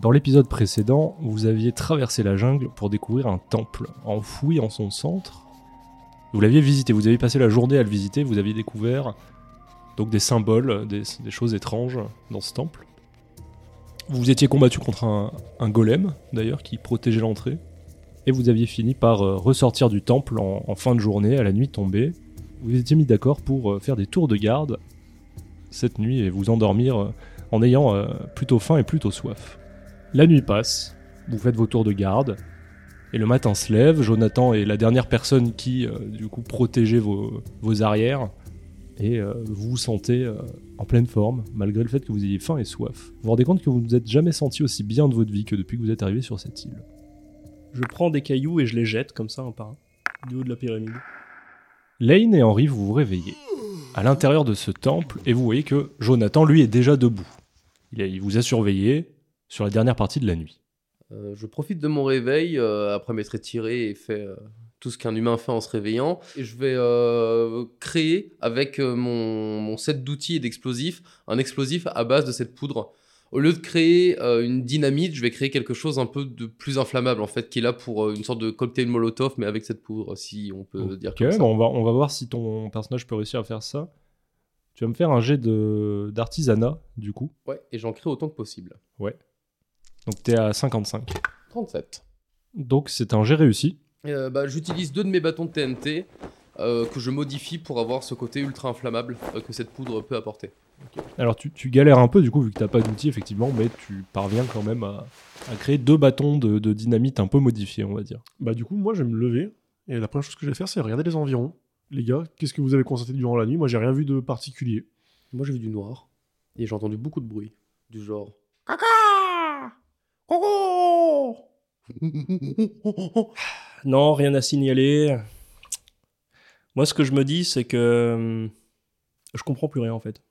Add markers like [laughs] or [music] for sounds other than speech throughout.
Dans l'épisode précédent, vous aviez traversé la jungle pour découvrir un temple enfoui en son centre. Vous l'aviez visité, vous aviez passé la journée à le visiter, vous aviez découvert donc des symboles, des, choses étranges dans ce temple. Vous vous étiez combattu contre un, golem, d'ailleurs, qui protégeait l'entrée. Et vous aviez fini par euh, ressortir du temple en, fin de journée, à la nuit tombée. Vous étiez mis d'accord pour euh, faire des tours de garde cette nuit et vous endormir euh, en ayant plutôt faim et plutôt soif. La nuit passe, vous faites vos tours de garde, et le matin se lève, Jonathan est la dernière personne qui, euh, du coup, protégeait vos, vos arrières, et euh, vous vous sentez euh, en pleine forme, malgré le fait que vous ayez faim et soif. Vous vous rendez compte que vous ne vous êtes jamais senti aussi bien de votre vie que depuis que vous êtes arrivé sur cette île. Je prends des cailloux et je les jette comme ça un par un, du haut de la pyramide. Lane et Henri, vous vous réveillez à l'intérieur de ce temple et vous voyez que Jonathan, lui, est déjà debout. Il, a- il vous a surveillé sur la dernière partie de la nuit. Euh, je profite de mon réveil euh, après m'être étiré et fait euh, tout ce qu'un humain fait en se réveillant. Et je vais créer avec mon, mon set d'outils et d'explosifs un explosif à base de cette poudre. Au lieu de créer une dynamite, je vais créer quelque chose un peu de plus inflammable en fait, qui est là pour une sorte de cocktail molotov, mais avec cette poudre, si on peut dire comme ça. bon, on, va, on va voir si ton personnage peut réussir à faire ça. Tu vas me faire un jet de- d'artisanat, du coup. Ouais, et j'en crée autant que possible. Donc t'es à 55. 37. Donc c'est un jet réussi. Euh, bah, J'utilise deux de mes bâtons de TNT euh, que je modifie pour avoir ce côté ultra inflammable euh, que cette poudre peut apporter. Alors tu, tu galères un peu, du coup, vu que t'as pas d'outils, effectivement, mais tu parviens quand même à, à créer deux bâtons de, de dynamite un peu modifiés, on va dire. Bah du coup, moi, je vais me lever. Et la première chose que je vais faire, c'est regarder les environs. Les gars, qu'est-ce que vous avez constaté durant la nuit? Moi, j'ai rien vu de particulier. Moi j'ai vu du noir et j'ai entendu beaucoup de bruit, du genre. [laughs] Non, rien à signaler. Moi, ce que je me dis, c'est que hum, je comprends plus rien en fait.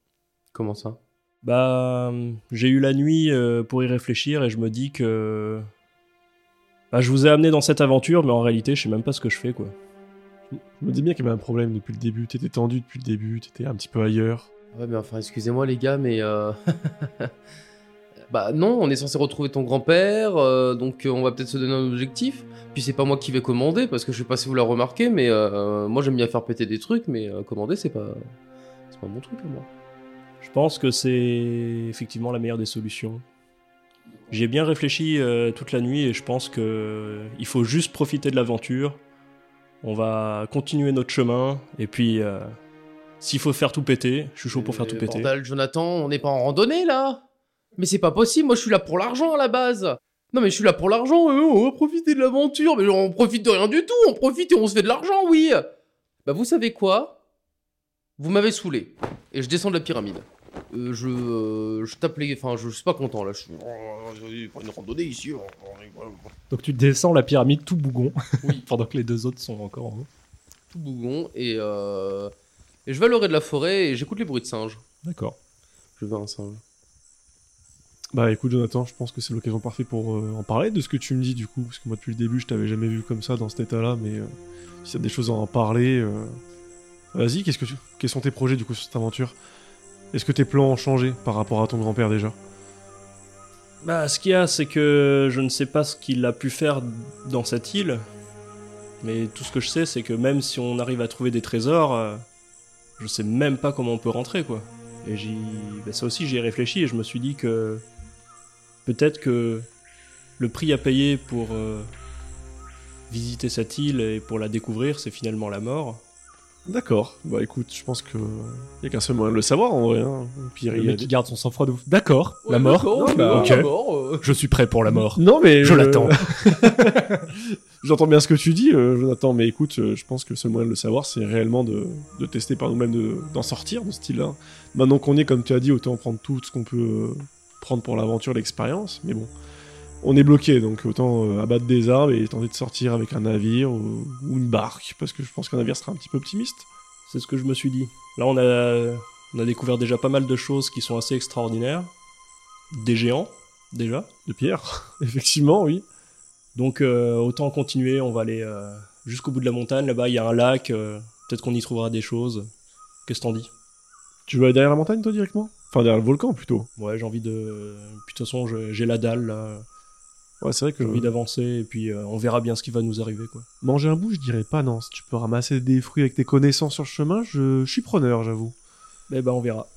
Comment ça? Bah, j'ai eu la nuit euh, pour y réfléchir et je me dis que bah, je vous ai amené dans cette aventure, mais en réalité, je sais même pas ce que je fais quoi. Je me dis bien qu'il y avait un problème depuis le début. T'étais tendu depuis le début, t'étais un petit peu ailleurs. Ouais, mais enfin, excusez-moi les gars, mais. euh, [laughs] bah non, on est censé retrouver ton grand-père, euh, donc euh, on va peut-être se donner un objectif. Puis c'est pas moi qui vais commander, parce que je sais pas si vous l'avez remarqué, mais euh, moi j'aime bien faire péter des trucs, mais commander c'est pas. C'est pas mon truc à moi. Je pense que c'est effectivement la meilleure des solutions. J'ai bien réfléchi euh, toute la nuit et je pense que euh, il faut juste profiter de l'aventure. On va continuer notre chemin et puis euh, s'il faut faire tout péter, je suis chaud pour faire tout péter. Bordel, Jonathan, on n'est pas en randonnée là Mais c'est pas possible, moi je suis là pour l'argent à la base Non mais je suis là pour l'argent, euh, on va profiter de l'aventure, mais on profite de rien du tout, on profite et on se fait de l'argent, oui Bah vous savez quoi? Vous m'avez saoulé, et je descends de la pyramide. Euh, je, euh, je tape les... Enfin, je suis pas content là, je suis... Oh, une randonnée ici. oh, Donc tu descends la pyramide tout bougon, Oui. [laughs] pendant que les deux autres sont encore en haut. Tout bougon, et, euh... et je vais à l'orée de la forêt et j'écoute les bruits de singes. D'accord. Je veux un singe. Bah écoute, Jonathan, je pense que c'est l'occasion parfaite pour euh, en parler de ce que tu me dis du coup. Parce que moi, depuis le début, je t'avais jamais vu comme ça, dans cet état-là. Mais euh, si a des choses à en parler, euh, vas-y, qu'est-ce que tu... quels sont tes projets du coup sur cette aventure? Est-ce que tes plans ont changé par rapport à ton grand-père déjà? Bah, ce qu'il y a, c'est que je ne sais pas ce qu'il a pu faire dans cette île, mais tout ce que je sais, c'est que même si on arrive à trouver des trésors, euh, je sais même pas comment on peut rentrer, quoi. Et j'y, bah, ça aussi, j'y ai réfléchi et je me suis dit que peut-être que le prix à payer pour euh, visiter cette île et pour la découvrir, c'est finalement la mort. D'accord. Bah écoute, je pense que y a qu'un seul moyen de le savoir en vrai. Hein. Puis, Le il y a mec qui garde son sang-froid de ouf. D'accord, la mort. Non, bah, euh, ok. la mort, euh. Je suis prêt pour la mort. Non mais Je euh, l'attends. [laughs] [laughs] J'entends bien ce que tu dis, euh, Jonathan, mais écoute, euh, je pense que le seul moyen de le savoir, c'est réellement de, de tester par nous-mêmes, de- d'en sortir de ce style-là. Maintenant qu'on est, comme tu as dit, autant prendre tout ce qu'on peut euh, prendre pour l'aventure, l'expérience, mais bon, on est bloqué, donc autant euh, abattre des arbres et tenter de sortir avec un navire ou, ou une barque, parce que je pense qu'un navire sera un petit peu optimiste. C'est ce que je me suis dit. Là, on a, on a découvert déjà pas mal de choses qui sont assez extraordinaires. Des géants, déjà. De pierre, [laughs] effectivement, oui. Donc, euh, autant continuer. On va aller euh, jusqu'au bout de la montagne. Là-bas, il y a un lac. euh, Peut-être qu'on y trouvera des choses. Qu'est-ce que t'en dis? Tu veux aller derrière la montagne, toi, directement? Enfin, derrière le volcan plutôt. Ouais, j'ai envie de. Puis de toute façon, j'ai la dalle là. Ouais, c'est vrai que J'ai envie d'avancer et puis euh, on verra bien ce qui va nous arriver quoi. manger un bout, je dirais pas non. Si tu peux ramasser des fruits avec tes connaissances sur le chemin, je, je suis preneur, j'avoue. Eh ben on verra.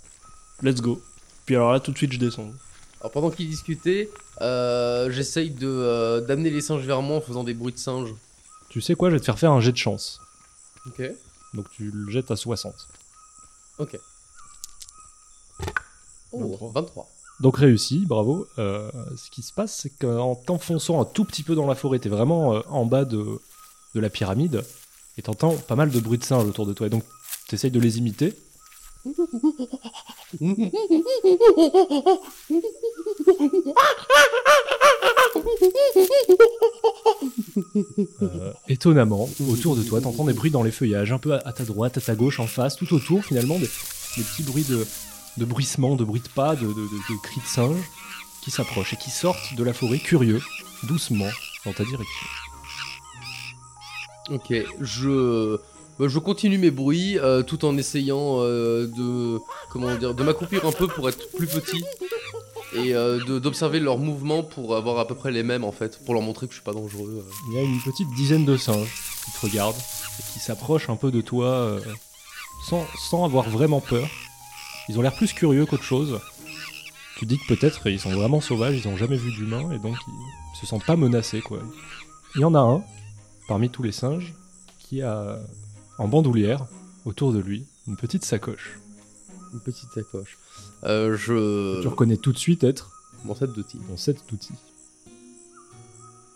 Let's go. Puis alors là, tout de suite, je descends. Alors pendant qu'ils discutaient, euh, j'essaye de euh, d'amener les singes vers moi en faisant des bruits de singes. Tu sais quoi, je vais te faire faire un jet de chance. Ok. Donc tu le jettes à 60. Ok. Oh, 23. 23. Donc réussi, bravo. Euh, ce qui se passe, c'est qu'en t'enfonçant un tout petit peu dans la forêt, t'es vraiment euh, en bas de, de la pyramide, et t'entends pas mal de bruits de singes autour de toi. Et donc t'essayes de les imiter. Euh, étonnamment, autour de toi, t'entends des bruits dans les feuillages, un peu à, à ta droite, à ta gauche, en face, tout autour finalement, des, des petits bruits de, de bruissements, de bruits de pas, de, de- de- de cris de singes qui s'approchent et qui sortent de la forêt curieux, doucement, dans ta direction. Ok, je, bah, je continue mes bruits euh, tout en essayant euh, de comment dire de m'accomplir un peu pour être plus petit et euh, d'observer leurs mouvements pour avoir à peu près les mêmes en fait, pour leur montrer que je suis pas dangereux. Il y a une petite dizaine de singes qui te regardent et qui s'approchent un peu de toi sans, sans avoir vraiment peur. Ils ont l'air plus curieux qu'autre chose. Tu dis que peut-être ils sont vraiment sauvages, ils ont jamais vu d'humains et donc ils se sentent pas menacés quoi. Il y en a un, parmi tous les singes, qui a en bandoulière, autour de lui, une petite sacoche. Une petite sacoche. Euh, je Tu reconnais tout de suite être mon set d'outils. ton set d'outils.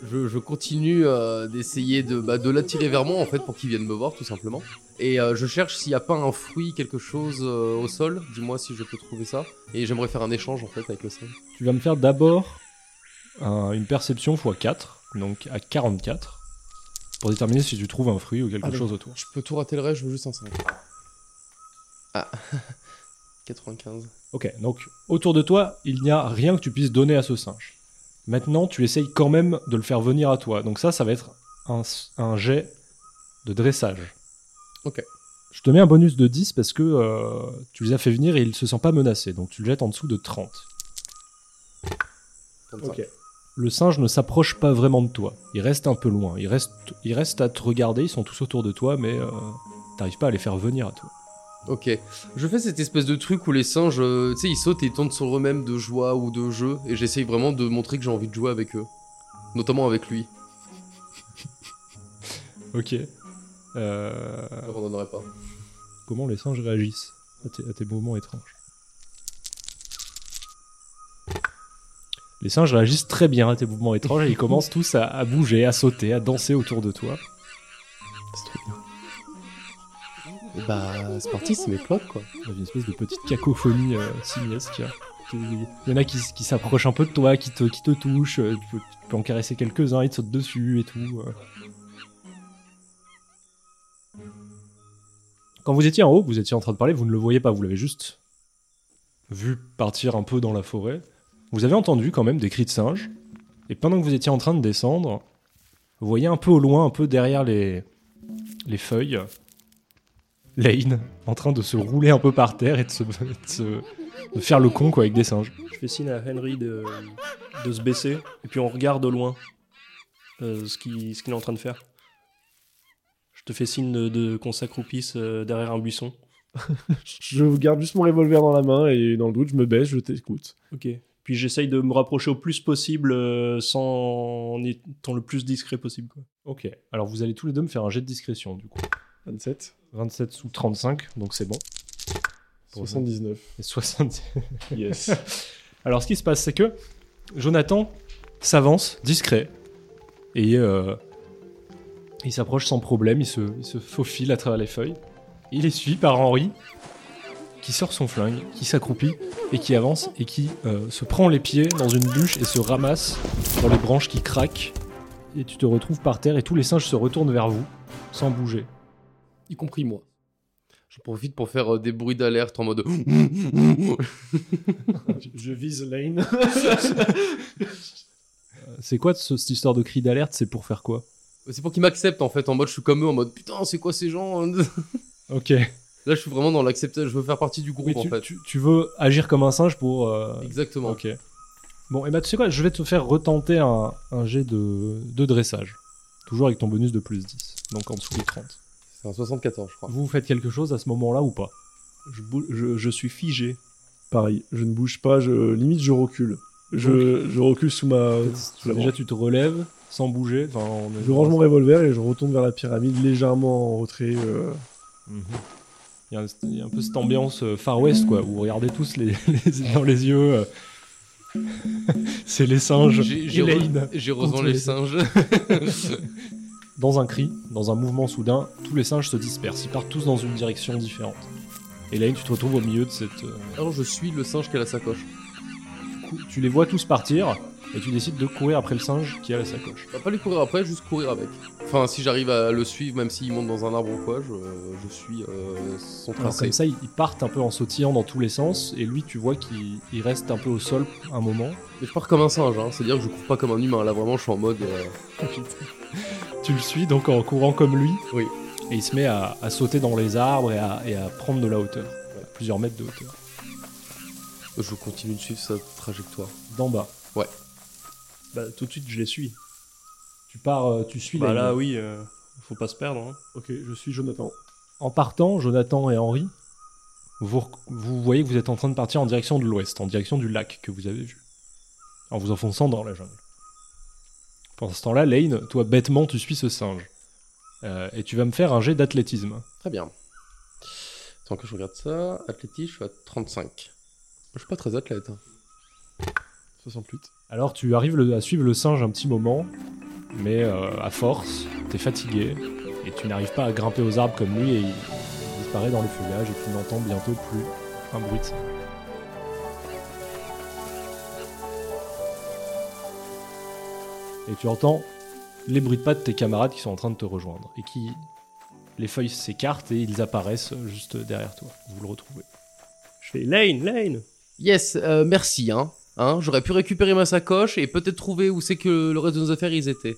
Je, je continue euh, d'essayer de, bah, de l'attirer vers moi en fait pour qu'il vienne me voir tout simplement. Et euh, je cherche s'il n'y a pas un fruit, quelque chose euh, au sol. Dis-moi si je peux trouver ça. Et j'aimerais faire un échange en fait avec le singe. Tu vas me faire d'abord un- une perception x 4, donc à 44, pour déterminer si tu trouves un fruit ou quelque Ah, chose autour. Je peux tout rater le reste, je veux juste un 5. Ah, [laughs] 95. Ok, donc autour de toi, il n'y a rien que tu puisses donner à ce singe. Maintenant, tu essayes quand même de le faire venir à toi. Donc ça, ça va être un, un jet de dressage. Ok. Je te mets un bonus de 10 parce que euh, tu les as fait venir et ils se sentent pas menacés. Donc tu le jettes en dessous de 30. 35. Le singe ne s'approche pas vraiment de toi. Il reste un peu loin. Il reste, il reste à te regarder. Ils sont tous autour de toi, mais euh, t'arrives pas à les faire venir à toi. Ok. Je fais cette espèce de truc où les singes, euh, tu sais, ils sautent et ils tournent sur eux-mêmes de joie ou de jeu. Et j'essaye vraiment de montrer que j'ai envie de jouer avec eux. Notamment avec lui. [laughs] Ok. Euh, On n'en aurait pas. comment les singes réagissent à tes, à tes mouvements étranges? Les singes réagissent très bien à tes mouvements étranges et ils commencent tous à, à bouger, à sauter, à danser autour de toi. Bah, parti, c'est mes plots quoi. Dans une espèce de petite cacophonie euh, simiesque. Il y en a qui, s'approchent un peu de toi, qui te, qui touchent, euh, tu peux, tu peux en caresser quelques-uns, ils te sautent dessus et tout. euh. Quand vous étiez en haut, vous étiez en train de parler, vous ne le voyez pas, vous l'avez juste vu partir un peu dans la forêt. Vous avez entendu quand même des cris de singes, et pendant que vous étiez en train de descendre, vous voyez un peu au loin, un peu derrière les, les feuilles, Lane en train de se rouler un peu par terre et de se, de se- de faire le con quoi avec des singes. Je fais signe à Henry de, de se baisser et puis on regarde au loin euh, ce qu'il est en train de faire. Je te fais signe de, de- qu'on s'accroupisse euh, derrière un buisson. [laughs] Je garde juste mon revolver dans la main et dans le doute, je me baisse, je t'écoute. Ok. Puis j'essaye de me rapprocher au plus possible euh, sans en étant le plus discret possible. Quoi. Ok, alors vous allez tous les deux me faire un jet de discrétion du coup. 27, 27 sous 35, donc c'est bon. 79. Et 70. [laughs] Yes. [laughs] Alors ce qui se passe c'est que Jonathan s'avance discret et euh, il s'approche sans problème, il se, il se faufile à travers les feuilles. Il est suivi par Henri qui sort son flingue, qui s'accroupit et qui avance et qui euh, se prend les pieds dans une bûche et se ramasse dans les branches qui craquent. Et tu te retrouves par terre et tous les singes se retournent vers vous sans bouger. Y compris moi. Je profite pour faire euh, des bruits d'alerte en mode. je, [laughs] [laughs] je vise Lane. C'est quoi ce- cette histoire de cri d'alerte? C'est pour faire quoi? C'est pour qu'ils m'acceptent en fait, en mode je suis comme eux, en mode putain, c'est quoi ces gens? [laughs] Ok. Là, je suis vraiment dans l'acceptation. Je veux faire partie du groupe, Oui, en tu, fait. tu- tu veux agir comme un singe pour. euh, Exactement. Ok. Bon, et bah tu sais quoi, je vais te faire retenter un, un jet de, de dressage. Toujours avec ton bonus de plus 10, donc en dessous des 30. C'est un 74, je crois. Vous faites quelque chose à ce moment-là ou pas? Je, bou- je, je suis figé. Pareil, je ne bouge pas, je limite je recule. Je, je recule sous ma. sous Déjà, tu te relèves sans bouger. Enfin, on est- Je range mon revolver et je retourne vers la pyramide légèrement en retrait. euh, Mhm. Il y, a un, il y a un peu cette ambiance euh, Far West, quoi, où vous regardez tous les, [laughs] les- dans les yeux. euh, [laughs] C'est les singes. J'ai j'ai Elaine, re- j'ai contre rejoint les les- singes. [laughs] Dans un cri, dans un mouvement soudain, tous les singes se dispersent. Ils partent tous dans une direction différente. Elaine, tu te retrouves au milieu de cette. euh, Alors, je suis le singe qui a la sacoche. cou- Tu les vois tous partir et tu décides de courir après le singe qui a la sacoche. Va pas lui courir après, juste courir avec. Enfin, si j'arrive à le suivre, même s'il monte dans un arbre ou quoi, je, je suis euh, son Alors tracé. comme ça, ils partent un peu en sautillant dans tous les sens et lui, tu vois qu'il il reste un peu au sol un moment. Mais je pars comme un singe, hein. c'est-à-dire que je cours pas comme un humain. Là, vraiment, je suis en mode. euh, [laughs] Tu le suis donc en courant comme lui. Oui. Et il se met à, à sauter dans les arbres et à, et à prendre de la hauteur. Plusieurs mètres de hauteur. Je continue de suivre sa trajectoire. D'en bas. Bah, tout de suite, je les suis. Tu pars, euh, tu suis Bah là, oui, euh, faut pas se perdre. hein. Ok, je suis Jonathan. En partant, Jonathan et Henri, vous, rec- vous voyez que vous êtes en train de partir en direction de l'ouest, en direction du lac que vous avez vu. En vous enfonçant dans la jungle. Pendant ce temps-là, Lane, toi bêtement, tu suis ce singe. Euh, et tu vas me faire un jet d'athlétisme. Très bien. Tant que je regarde ça, athlétisme, je suis à 35. Je suis pas très athlète. hein. 68. Alors tu arrives le- à suivre le singe un petit moment, mais euh, à force, t'es fatigué, et tu n'arrives pas à grimper aux arbres comme lui, et il, il disparaît dans le feuillage, et tu n'entends bientôt plus un bruit de. Et tu entends les bruits de pas de tes camarades qui sont en train de te rejoindre, et qui... Les feuilles s'écartent et ils apparaissent juste derrière toi. Vous le retrouvez. Je fais Lane, Lane Yes, euh, merci, hein. Hein J'aurais pu récupérer ma sacoche et peut-être trouver où c'est que le reste de nos affaires ils étaient.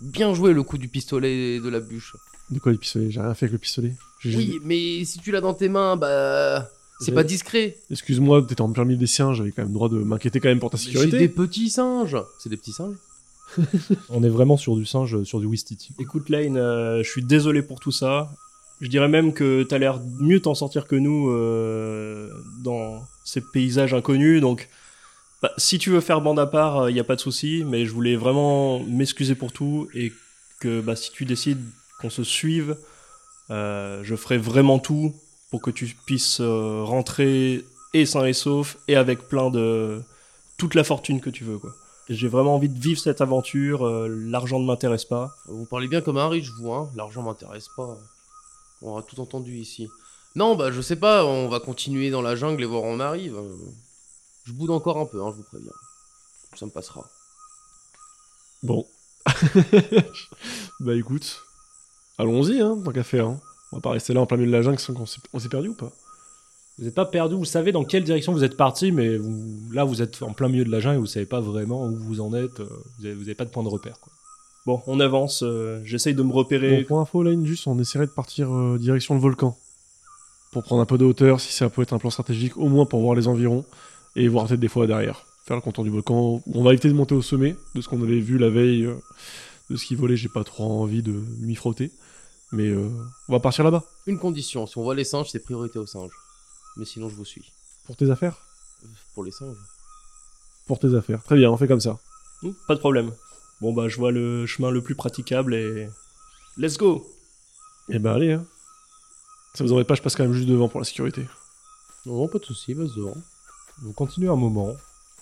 Bien joué le coup du pistolet et de la bûche. De quoi les pistolets J'ai rien fait avec le pistolet. J'ai Oui, mais si tu l'as dans tes mains, bah. C'est J'ai- pas discret. Excuse-moi, t'étais en plein milieu des siens, j'avais quand même le droit de m'inquiéter quand même pour ta J'ai sécurité. des petits singes. C'est des petits singes [laughs] On est vraiment sur du singe, sur du Wistiti. Écoute, Lane, euh, je suis désolé pour tout ça. Je dirais même que t'as l'air mieux t'en sortir que nous euh, dans ces paysages inconnus. Donc, bah, si tu veux faire bande à part, il y a pas de souci. Mais je voulais vraiment m'excuser pour tout et que bah, si tu décides qu'on se suive, euh, je ferai vraiment tout pour que tu puisses euh, rentrer et sain et sauf et avec plein de toute la fortune que tu veux, quoi. J'ai vraiment envie de vivre cette aventure. euh, L'argent ne m'intéresse pas. Vous parlez bien comme un riche, vous, hein. L'argent m'intéresse pas. On aura tout entendu ici. Non, bah je sais pas, on va continuer dans la jungle et voir où on arrive. Je boude encore un peu, hein, je vous préviens. Ça me passera. Bon. [laughs] bah écoute, allons-y, hein, tant qu'à faire. Hein. On va pas rester là en plein milieu de la jungle sans qu'on s'est- on s'est perdu ou pas? Vous n'êtes pas perdu, vous savez dans quelle direction vous êtes parti, mais vous- là vous êtes en plein milieu de la jungle et vous savez pas vraiment où vous en êtes. euh, Vous avez, vous avez pas de point de repère. Quoi. Bon, on avance. euh, J'essaye de me Bon, repérer. pour info, Lane, juste, on essaierait de partir euh, direction le volcan. Pour prendre un peu de hauteur, si ça peut être un plan stratégique, au moins pour voir les environs, et voir peut-être des fois derrière. Faire le contour du volcan. On va éviter de monter au sommet, de ce qu'on avait vu la veille, euh, de ce qui volait, j'ai pas trop envie de m'y frotter. Mais euh, on va partir là-bas. Une condition, si on voit les singes, c'est priorité aux singes. Mais sinon, je vous suis. Pour tes affaires? Euh, Pour les singes. Pour tes affaires. Très bien, on fait comme ça. Hmm, Pas de problème. Bon, bah, je vois le chemin le plus praticable et. Let's go! Eh ben allez, hein. Ça vous embête pas, je passe quand même juste devant pour la sécurité. Non, non, pas de soucis, vas-y devant. Vous continuez un moment,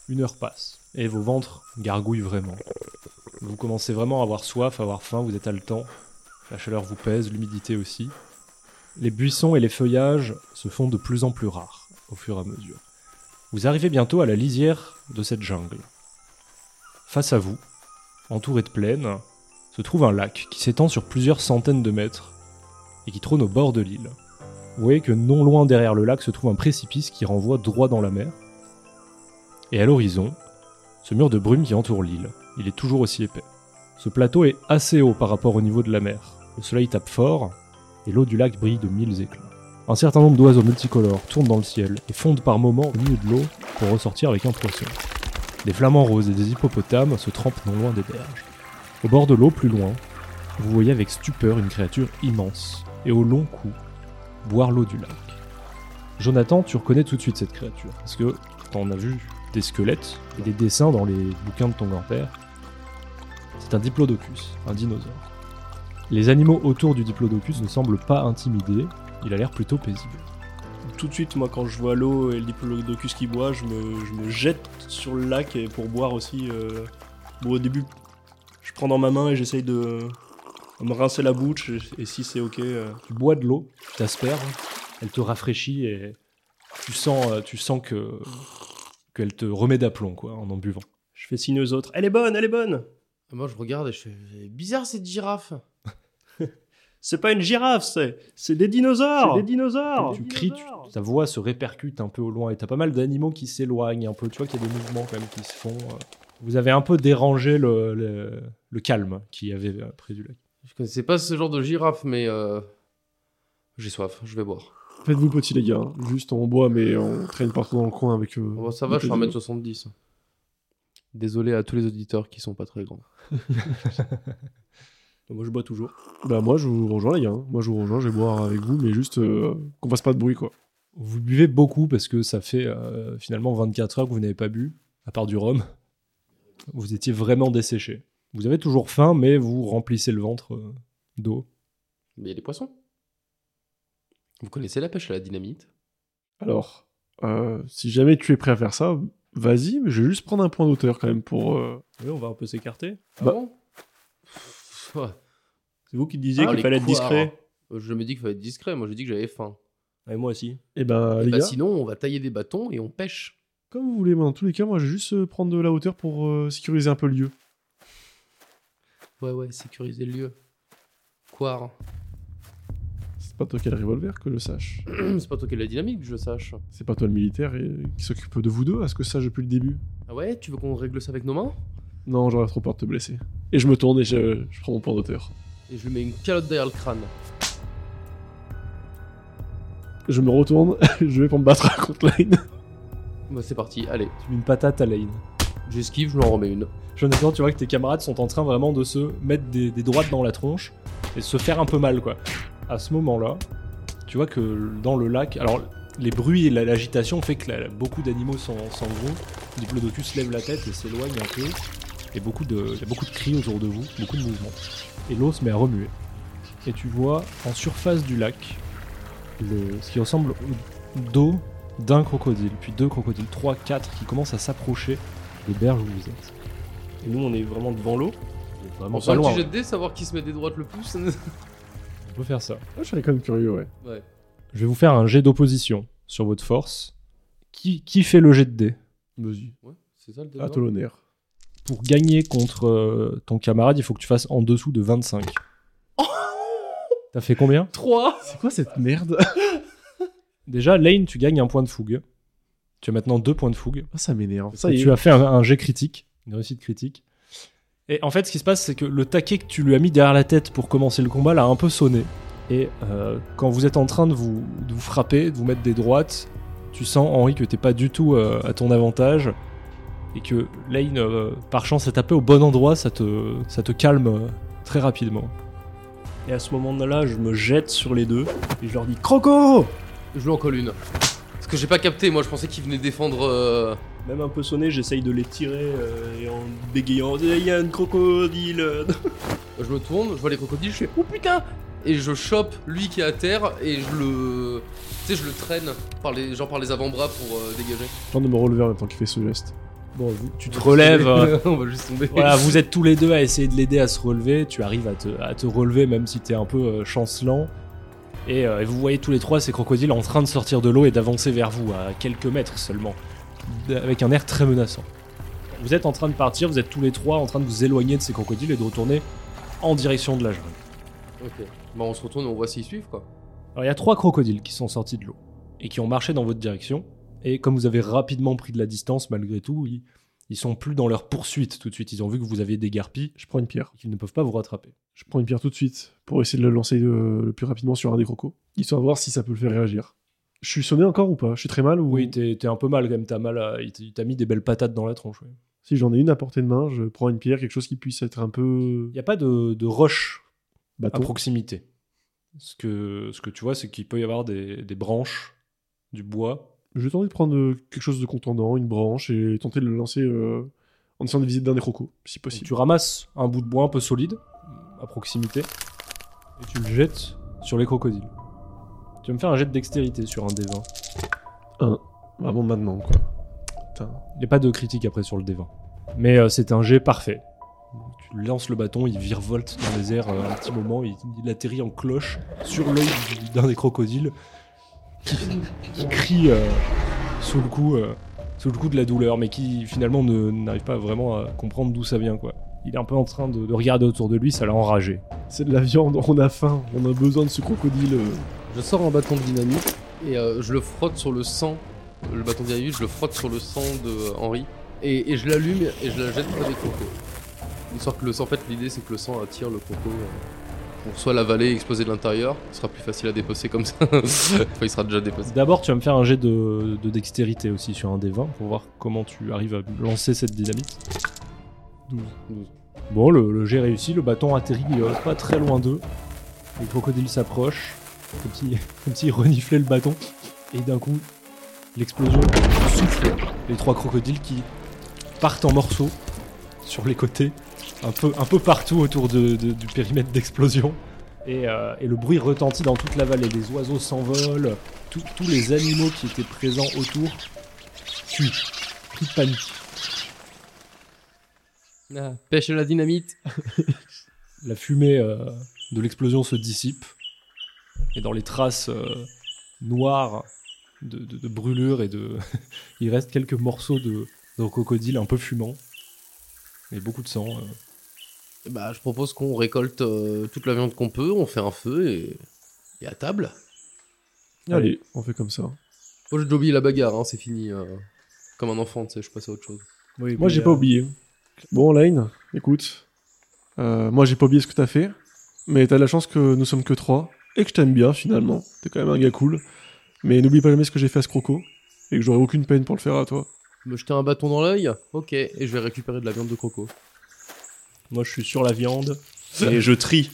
une heure passe, et vos ventres gargouillent vraiment. Vous commencez vraiment à avoir soif, à avoir faim, vous êtes haletant. La chaleur vous pèse, l'humidité aussi. Les buissons et les feuillages se font de plus en plus rares au fur et à mesure. Vous arrivez bientôt à la lisière de cette jungle. Face à vous, entouré de plaines, se trouve un lac qui s'étend sur plusieurs centaines de mètres et qui trône au bord de l'île. Vous voyez que non loin derrière le lac se trouve un précipice qui renvoie droit dans la mer. Et à l'horizon, ce mur de brume qui entoure l'île. Il est toujours aussi épais. Ce plateau est assez haut par rapport au niveau de la mer. Le soleil tape fort et l'eau du lac brille de mille éclats. Un certain nombre d'oiseaux multicolores tournent dans le ciel et fondent par moments au milieu de l'eau pour ressortir avec un poisson. Des flamants roses et des hippopotames se trempent non loin des berges. Au bord de l'eau, plus loin, vous voyez avec stupeur une créature immense et au long cou boire l'eau du lac. Jonathan, tu reconnais tout de suite cette créature parce que t'en as vu des squelettes et des dessins dans les bouquins de ton grand-père. C'est un diplodocus, un dinosaure. Les animaux autour du diplodocus ne semblent pas intimidés, il a l'air plutôt paisible. Tout de suite, moi, quand je vois l'eau et le diplodocus qui boit, je me, je me jette sur le lac et pour boire aussi. euh, Bon, au début, je prends dans ma main et j'essaye de me rincer la bouche. Et, si c'est ok, euh, Tu bois de l'eau, tu t'asperges, elle te rafraîchit et tu sens, euh, tu sens que qu'elle te remet d'aplomb quoi en en buvant. je fais signe aux autres. Elle est bonne, elle est bonne. Moi, je regarde et je fais bizarre cette girafe. [laughs] C'est pas une girafe, c'est c'est des dinosaures. C'est des dinosaures. tu cries, tu- ta voix se répercute un peu au loin et t'as pas mal d'animaux qui s'éloignent un peu. Tu vois qu'il y a des mouvements quand même qui se font. euh. Vous avez un peu dérangé le, le- le calme qu'il y avait euh, près du lac. Je connaissais pas ce genre de girafe, mais euh, j'ai soif, je vais boire. Faites-vous petit, les gars. Juste, on boit, mais on traîne partout dans le coin avec. euh, Bon, ça va, je suis des- 1m70. Désolé à tous les auditeurs qui sont pas très grands. [laughs] Moi, je bois toujours. Bah, moi, je vous rejoins, les gars. Moi, je vous rejoins, je vais boire avec vous, mais juste euh, qu'on fasse pas de bruit, quoi. Vous buvez beaucoup parce que ça fait euh, finalement 24 heures que vous n'avez pas bu, à part du rhum. Vous étiez vraiment desséché. Vous avez toujours faim, mais vous remplissez le ventre euh, d'eau. Mais il y a des poissons. Vous connaissez la pêche à la dynamite? Alors, euh, si jamais tu es prêt à faire ça, vas-y, mais je vais juste prendre un point d'auteur quand même pour. euh, Oui, on va un peu s'écarter. Ah Bah. bon? C'est vous qui disiez Ah, qu'il fallait être discret. Euh, Je me dis qu'il fallait être discret, moi j'ai dit que j'avais faim. Et moi aussi. Eh ben, Et les bah gars, sinon, on va tailler des bâtons et on pêche. comme vous voulez, moi, dans tous les cas, moi, je vais juste prendre de la hauteur pour euh, sécuriser un peu le lieu. Ouais, ouais, sécuriser le lieu. Quoi C'est pas toi qui as le revolver, que je sache. [clears throat] C'est pas toi qui as la dynamique, que je sache. C'est pas toi le militaire et- qui s'occupe de vous deux, à ce que ça depuis le début Ah ouais, tu veux qu'on règle ça avec nos mains? Non, j'aurais trop peur de te blesser. Et je me tourne et je, je prends mon point d'auteur. Et je lui mets une calotte derrière le crâne. Je me retourne, [laughs] je vais pour me battre [laughs] contre Lane. Bah c'est parti, allez. Tu mets une patate à Lane. J'esquive, je lui en remets une. Jonathan, tu vois que tes camarades sont en train vraiment de se mettre des, des droites dans la tronche et se faire un peu mal, quoi. À ce moment-là, tu vois que dans le lac, alors les bruits et la- l'agitation fait que beaucoup d'animaux s'en vont. Diplodocus lève la tête et s'éloigne un peu. Et beaucoup de, il y a beaucoup de cris autour de vous, beaucoup de mouvements. Et l'eau se met à remuer. Et tu vois en surface du lac le- ce qui ressemble au dos d'un crocodile, puis deux crocodiles, trois, quatre qui commencent à s'approcher des berges où vous êtes. Et nous, on est vraiment devant l'eau. Vous êtes Vraiment On pas loin. savoir qui se met des droites le plus. [laughs] Peut faire ça. Ah, je serais quand même curieux, ouais. ouais. Je vais vous faire un jet d'opposition sur votre force. Qui, qui fait le jet de dés? Vas-y. Ouais, c'est ça le À toi l'honneur. Pour gagner contre euh, ton camarade, il faut que tu fasses en dessous de 25. [laughs] T'as fait combien? 3 C'est quoi cette merde? [laughs] Déjà, Lane, tu gagnes un point de fougue. Tu as maintenant deux points de fougue. Ah, ça m'énerve. Ça Et y est. tu as fait un, un jet critique, une réussite critique. Et en fait, ce qui se passe, c'est que le taquet que tu lui as mis derrière la tête pour commencer le combat l'a un peu sonné. Et euh, quand vous êtes en train de vous, de vous frapper, de vous mettre des droites, tu sens, Henri, que t'es pas du tout euh, à ton avantage. Et que Lane, euh, par chance, a tapé au bon endroit, ça te, ça te calme euh, très rapidement. Et à ce moment-là, je me jette sur les deux et je leur dis Croco Je lui en colle une. Parce que j'ai pas capté, moi je pensais qu'il venait défendre. Même un peu sonné, j'essaye de les tirer euh, et en bégayant Il y a un crocodile [laughs] Je me tourne, je vois les crocodiles, je fais oh putain Et je chope lui qui est à terre et je le. Tu sais, je le traîne par les, genre par les avant-bras pour euh, dégager. Je tente de me relever en même temps qu'il fait ce geste. Bon, vous- tu te relèves. euh, [laughs] On va juste tomber. voilà, vous êtes tous les deux à essayer de l'aider à se relever. Tu arrives à te, à te relever même si t'es un peu euh, chancelant. Et, euh, et vous voyez tous les trois ces crocodiles en train de sortir de l'eau et d'avancer vers vous à quelques mètres seulement, avec un air très menaçant. Vous êtes en train de partir, vous êtes tous les trois en train de vous éloigner de ces crocodiles et de retourner en direction de la jungle. Ok. Bah on se retourne et on voit s'ils suivent quoi. Alors il y a trois crocodiles qui sont sortis de l'eau et qui ont marché dans votre direction. Et comme vous avez rapidement pris de la distance malgré tout, ils, Ils sont plus dans leur poursuite tout de suite. Ils ont vu que vous aviez des garpies Je prends une pierre. et qu'ils ne peuvent pas vous rattraper. Je prends une pierre tout de suite pour essayer de le lancer euh, le plus rapidement sur un des crocos, histoire de voir si ça peut le faire réagir. Je suis sonné encore ou pas? Je suis très mal ou Oui, t'es t'es un peu mal quand même. T'as mal. à- Il t'a mis des belles patates dans la tronche. ouais. Si j'en ai une à portée de main, je prends une pierre, quelque chose qui puisse être un peu Il n'y a pas de, de roche à proximité. Ce que, ce que tu vois, c'est qu'il peut y avoir des, des branches, du bois. Je vais tenter de prendre euh, quelque chose de contendant, une branche, et tenter de le lancer euh, en essayant de viser d'un des crocos, si Donc, possible. tu ramasses un bout de bois un peu solide à proximité et tu le jettes sur les crocodiles. Tu vas me faire un jet de dextérité sur un D20. Vraiment maintenant, quoi. Putain. Il n'y a pas de critique après sur le D20. Mais euh, c'est un jet parfait. Tu lances le bâton, il virevolte dans les airs euh, un petit moment, il, il atterrit en cloche sur l'œil du- d'un des crocodiles qui, qui crie euh, sous, le coup, sous le coup de la douleur, mais qui finalement ne- n'arrive pas vraiment à comprendre d'où ça vient. quoi. Il est un peu en train de, de regarder autour de lui, ça l'a enragé. C'est de la viande, on a faim, on a besoin de ce crocodile. Je sors un bâton de dynamite et euh, je le frotte sur le sang. Le bâton de dynamite, je le frotte sur le sang de euh, Henri. Et, et je l'allume et je la jette près des crocos. Histoire que le sang, en fait, l'idée c'est que le sang attire le croco euh, pour soit l'avaler et exploser de l'intérieur. Ce sera plus facile à dépecer comme ça. [laughs] enfin, il sera déjà dépecé. D'abord, tu vas me faire un jet de, de dextérité aussi sur un D20 pour voir comment tu arrives à lancer cette dynamite. 12. Bon, le, le jet réussi, le bâton atterrit euh, pas très loin d'eux. Les crocodiles s'approchent, comme s'ils [laughs] comme s'ils reniflaient le bâton. Et d'un coup, l'explosion souffle les trois crocodiles qui partent en morceaux sur les côtés, un peu, un peu partout autour de- de- du périmètre d'explosion. Et, euh, et le bruit retentit dans toute la vallée. Les oiseaux s'envolent, tous tous les animaux qui étaient présents autour fuient, pris de panique. Ah, pêche à la dynamite. [laughs] La fumée euh, de l'explosion se dissipe. Et dans les traces euh, noires de, de, de brûlure et de. [laughs] Il reste quelques morceaux de, de crocodile un peu fumants. Et beaucoup de sang. euh. Bah, je propose qu'on récolte euh, toute la viande qu'on peut, on fait un feu et, et à table. Allez, on fait comme ça. Moi j'ai déjà oublié la bagarre, hein, c'est fini. euh, comme un enfant, tu sais, je passe à autre chose. Moi, j'ai pas oublié. Bon, Lane, écoute. euh, moi, j'ai pas oublié ce que t'as fait. Mais t'as de la chance que nous sommes que trois. Et que je t'aime bien, finalement. T'es quand même un gars cool. Mais n'oublie pas jamais ce que j'ai fait à ce croco. Et que j'aurai aucune peine pour le faire à toi. Me jeter un bâton dans l'œil Ok, et je vais récupérer de la viande de croco. Moi, je suis sur la viande. Et je trie.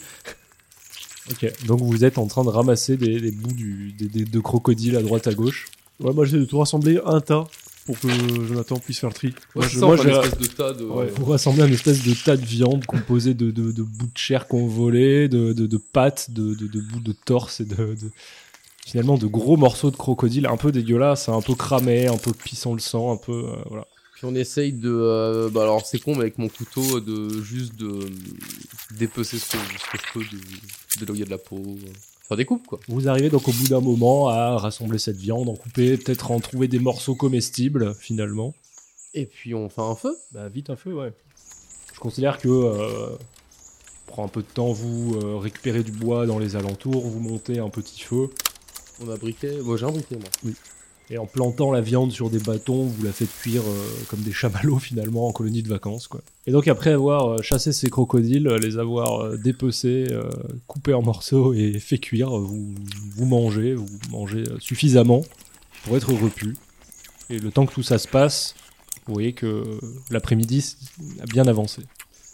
Ok, donc vous êtes en train de ramasser des, des bouts du, des, des- de crocodiles à droite à gauche. Ouais, moi, j'essaie de tout rassembler un tas pour que Jonathan puisse faire le tri. Ouais, moi, j'ai- une espèce de tas de. Ouais. Vous rassemblez un espèce de tas de viande composé de, de, de bouts de chair qu'on volait, de, de, de pattes, de, de, bouts de torse et de, finalement de gros morceaux de crocodile un peu dégueulasses, un peu cramés, un peu pissant le sang, un peu euh, voilà. Puis on essaye de. euh, bah alors c'est con, mais avec mon couteau, de juste de euh, dépecer ce que, ce que je peux de, de là où il y a de la peau. euh. Faire des coupes quoi. Vous arrivez donc au bout d'un moment à rassembler cette viande, en couper, peut-être en trouver des morceaux comestibles finalement. Et puis on fait un feu. Bah vite un feu, ouais. Je considère que euh, prend un peu de temps, vous euh, récupérez du bois dans les alentours, vous montez un petit feu. On a briquet. Moi j'ai un briquet moi. Et en plantant la viande sur des bâtons, vous la faites cuire euh, comme des chamallows [laughs] finalement en colonie de vacances. Quoi. Et donc après avoir euh, chassé ces crocodiles, euh, les avoir dépecés, coupés en morceaux et fait cuire, vous, mangez, vous mangez suffisamment pour être repu. Et le temps que tout ça se passe, vous voyez que l'après-midi a bien avancé.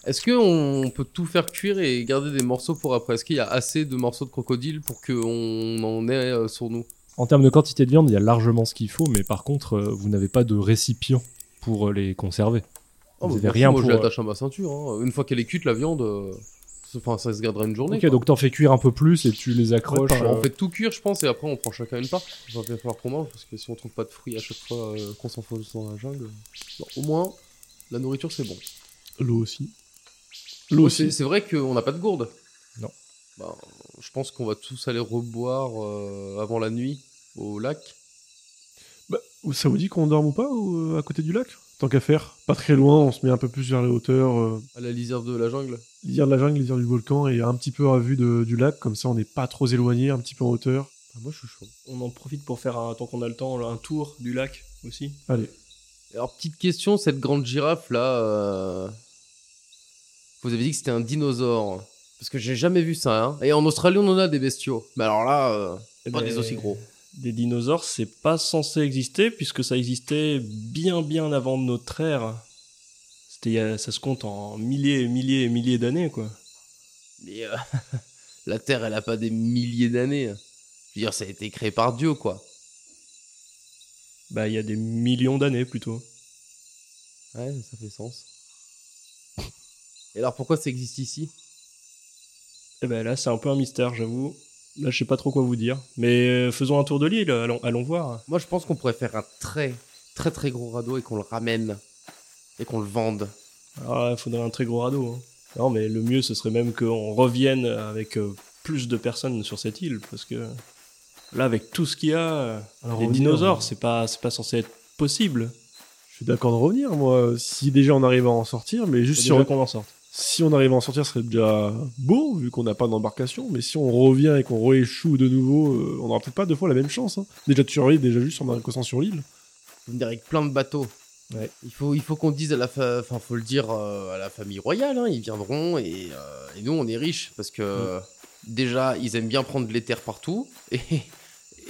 Est-ce que on peut tout faire cuire et garder des morceaux pour après? Est-ce qu'il y a assez de morceaux de crocodile pour qu'on en ait sur nous? En termes de quantité de viande, il y a largement ce qu'il faut, mais par contre, euh, vous n'avez pas de récipient pour euh, les conserver. Oh, Vous bah, avez moi, rien moi, pour, je l'attache à ma ceinture. hein. Une fois qu'elle est cuite, la viande, euh, enfin, ça se gardera une journée. Ok, quoi. donc t'en fais cuire un peu plus et tu les accroches. Euh, On fait tout cuire, je pense, et après on prend chacun une part. Il va bien falloir qu'on mange parce que si on trouve pas de fruits à chaque fois euh, qu'on s'enfonce dans la jungle. bon, au moins, la nourriture c'est bon. L'eau aussi. L'eau C'est aussi. c'est vrai qu'on n'a pas de gourde. Non. Bah, je pense qu'on va tous aller reboire euh, avant la nuit au lac. Bah, ça vous dit qu'on dorme ou pas ou, euh, à côté du lac? Tant qu'à faire. Pas très loin, on se met un peu plus vers les hauteurs. euh, À la lisière de la jungle. lisière de la jungle, lisière du volcan et un petit peu à vue de- du lac. Comme ça, on n'est pas trop éloigné, un petit peu en hauteur. Ah, moi je suis chaud. On en profite pour faire, un, tant qu'on a le temps, un tour du lac aussi. Allez. Alors, petite question, cette grande girafe là, euh, vous avez dit que c'était un dinosaure. Parce que j'ai jamais vu ça. Hein. Et en Australie, on en a des bestiaux. Mais alors là, euh, Eh pas ben, des aussi gros. Des dinosaures, c'est pas censé exister puisque ça existait bien bien avant notre ère. C'était, ça se compte en milliers et milliers et milliers d'années quoi. Mais euh, [laughs] la Terre, elle a pas des milliers d'années. Je veux dire, ça a été créé par Dieu, quoi. Bah il y a des millions d'années plutôt. Ouais, ça fait sens. Et alors, pourquoi ça existe ici? Eh ben là c'est un peu un mystère j'avoue. Là je sais pas trop quoi vous dire. Mais euh, faisons un tour de l'île, allons, allons voir. Moi, je pense qu'on pourrait faire un très, très, très gros radeau et qu'on le ramène. Et qu'on le vende. Alors là, il faudrait un très gros radeau. hein. Non mais le mieux ce serait même qu'on revienne avec euh, plus de personnes sur cette île parce que là avec tout ce qu'il y a, euh, Alors, les revenir, dinosaures c'est pas c'est pas censé être possible. Je suis d'accord de revenir, moi. Si déjà on arrive à en sortir, mais juste Faut on, qu'on en sorte. Si on arrive à en sortir, ce serait déjà beau, vu qu'on n'a pas d'embarcation. Mais si on revient et qu'on rééchoue de nouveau, euh, on n'aura peut-être pas deux fois la même chance. hein. Déjà de survivre, déjà juste en arrivant sur l'île. Faut venir avec plein de bateaux. Ouais. Il faut, il faut qu'on dise à la, fa- enfin, faut le dire euh, à la famille royale. hein, ils viendront et, euh, et nous, on est riches parce que euh, déjà, ils aiment bien prendre les terres partout [laughs] et,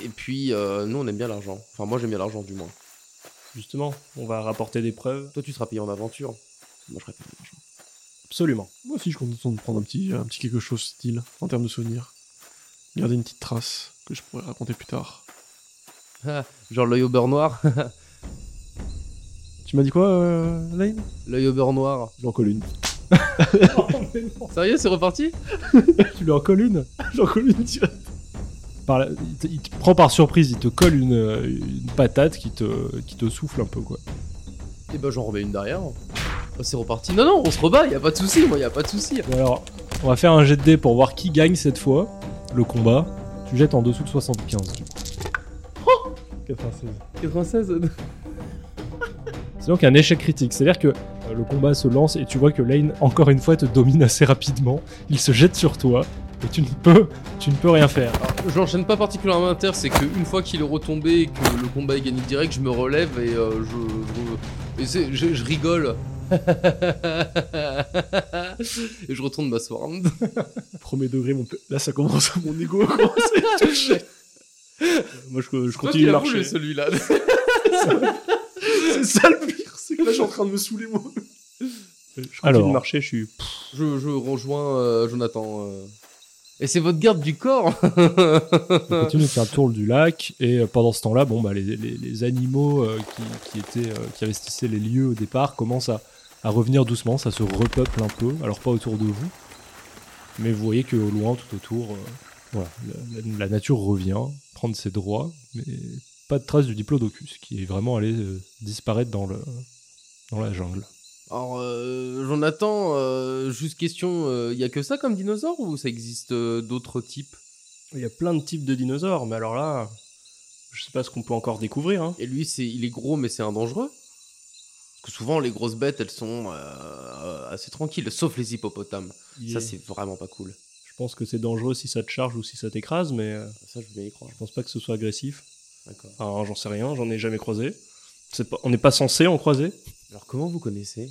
et puis euh, nous, on aime bien l'argent. Enfin, moi, j'aime bien l'argent du moins. Justement, on va rapporter des preuves. Toi, tu seras payé en aventure. Moi, je serai payé en argent. Absolument. Moi aussi, je compte de prendre un petit, un petit quelque chose style, en termes de souvenirs. Garder une petite trace que je pourrais raconter plus tard. Ah, Genre l'œil au beurre noir. Tu m'as dit quoi, euh, Lane? L'œil au beurre noir. J'en colle une. [laughs] Sérieux, c'est reparti? [laughs] Tu lui en colles une? J'en colle une direct. Par la- il, te, il te prend par surprise, il te colle une, une patate qui te, qui te souffle un peu, quoi. Et ben, j'en remets une derrière. Oh, c'est reparti. Non, non, on se rebat, y a pas de souci, moi, y a pas de souci. Alors, on va faire un jet de dés pour voir qui gagne cette fois le combat. Tu jettes en dessous de 75. du coup. 96. 96 C'est donc un échec critique. C'est-à-dire que euh, le combat se lance et tu vois que Lane, encore une fois, te domine assez rapidement. Il se jette sur toi et tu ne peux, tu ne peux rien faire. Alors, J'enchaîne pas particulièrement inter, c'est qu'une fois qu'il est retombé et que le combat est gagné direct, je me relève et euh, je, je, et c'est- je, je rigole. [laughs] et je retourne m'asseoir. [laughs] Premier degré, mon là ça commence, mon ego commence [laughs] à toucher. Moi, je, continue de marcher. celui-là. C'est ça le pire, c'est que là je suis en train de me saouler moi. Je continue Alors. de marcher, je suis. je, je rejoins euh, Jonathan. euh. Et c'est votre garde du corps On continue de faire le tour du lac et euh, pendant ce temps-là, bon, bah, les, les- les animaux euh, qui, qui étaient, euh, qui investissaient les lieux au départ commencent à, à revenir doucement, ça se repeuple un peu, alors pas autour de vous, mais vous voyez que au loin, tout autour, euh, voilà, la, la- la nature revient, prendre ses droits, mais pas de trace du diplodocus qui est vraiment allé euh, disparaître dans, le, dans la jungle. Alors, euh, Jonathan, euh, juste question, il y a que ça comme dinosaure ou ça existe euh, d'autres types? Il y a plein de types de dinosaures, mais alors là, je sais pas ce qu'on peut encore découvrir. Hein. Et lui, c'est, il est gros, mais c'est un dangereux? Que souvent, les grosses bêtes, elles sont euh, assez tranquilles, sauf les hippopotames. Ça, est- c'est vraiment pas cool. Je pense que c'est dangereux si ça te charge ou si ça t'écrase, mais euh, Ça, je bien y croire. je pense pas que ce soit agressif. D'accord. Enfin, j'en sais rien, j'en ai jamais croisé. C'est pas- on n'est pas censé en croiser. Alors, comment vous connaissez?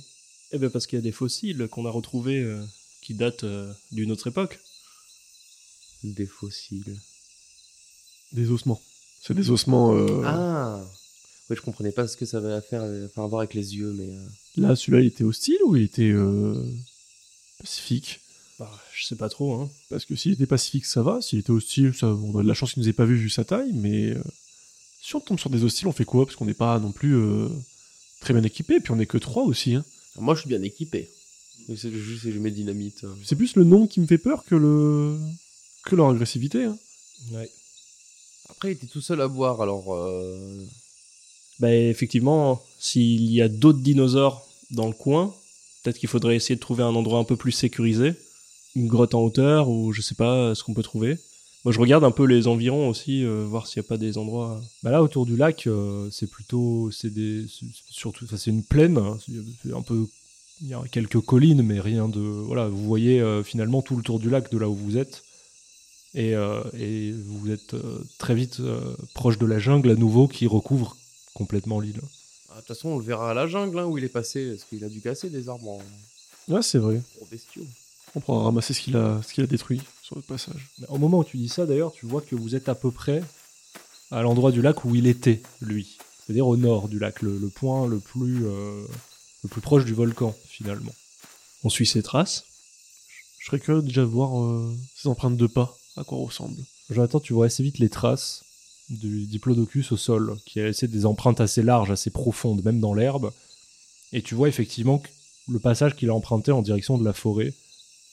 Eh bien, parce qu'il y a des fossiles qu'on a retrouvés euh, qui datent euh, d'une autre époque. Des fossiles. Des ossements. C'est des ossements. euh, Ah Ouais, je comprenais pas ce que ça avait à faire, euh, enfin, à voir avec les yeux, mais. euh, Là, celui-là, il était hostile ou il était euh, pacifique? Bah, je sais pas trop, hein. Parce que s'il était pacifique, ça va. S'il était hostile, ça, on a de la chance qu'il nous ait pas vu vu sa taille. Mais euh, si on tombe sur des hostiles, on fait quoi? Parce qu'on n'est pas non plus euh, très bien équipé. Puis on est que trois aussi. Hein. alors, Moi, je suis bien équipé. Donc, C'est juste que je mets dynamite. euh. C'est plus le nom qui me fait peur que le que leur agressivité. Hein. Ouais. Après, il était tout seul à boire, alors. euh, Bah, effectivement, s'il y a d'autres dinosaures dans le coin, peut-être qu'il faudrait essayer de trouver un endroit un peu plus sécurisé. Une grotte en hauteur, ou je sais pas ce qu'on peut trouver. Moi, je regarde un peu les environs aussi, euh, voir s'il n'y a pas des endroits. Bah là, autour du lac, euh, c'est plutôt, c'est des, surtout, enfin, c'est une plaine, hein, un peu, il y a quelques collines, mais rien de, voilà, vous voyez euh, finalement tout le tour du lac de là où vous êtes, et, euh, vous êtes euh, très vite euh, proche de la jungle à nouveau qui recouvre complètement l'île. Ah, De toute façon, on le verra à la jungle hein, où il est passé, parce qu'il a dû casser des arbres en Ouais, c'est vrai. gros bestiaux. On pourra ramasser ce qu'il a, ce qu'il a détruit sur le passage. Mais Au moment où tu dis ça, d'ailleurs, tu vois que vous êtes à peu près à l'endroit du lac où il était, lui. C'est-à-dire au nord du lac, le, le point le plus, euh, le plus proche du volcan, finalement. On suit ses traces. Je serais curieux déjà de voir euh, ces empreintes de pas, à quoi ressemblent. Jonathan, tu vois assez vite les traces du diplodocus au sol, qui a laissé des empreintes assez larges, assez profondes, même dans l'herbe. Et tu vois effectivement le passage qu'il a emprunté en direction de la forêt,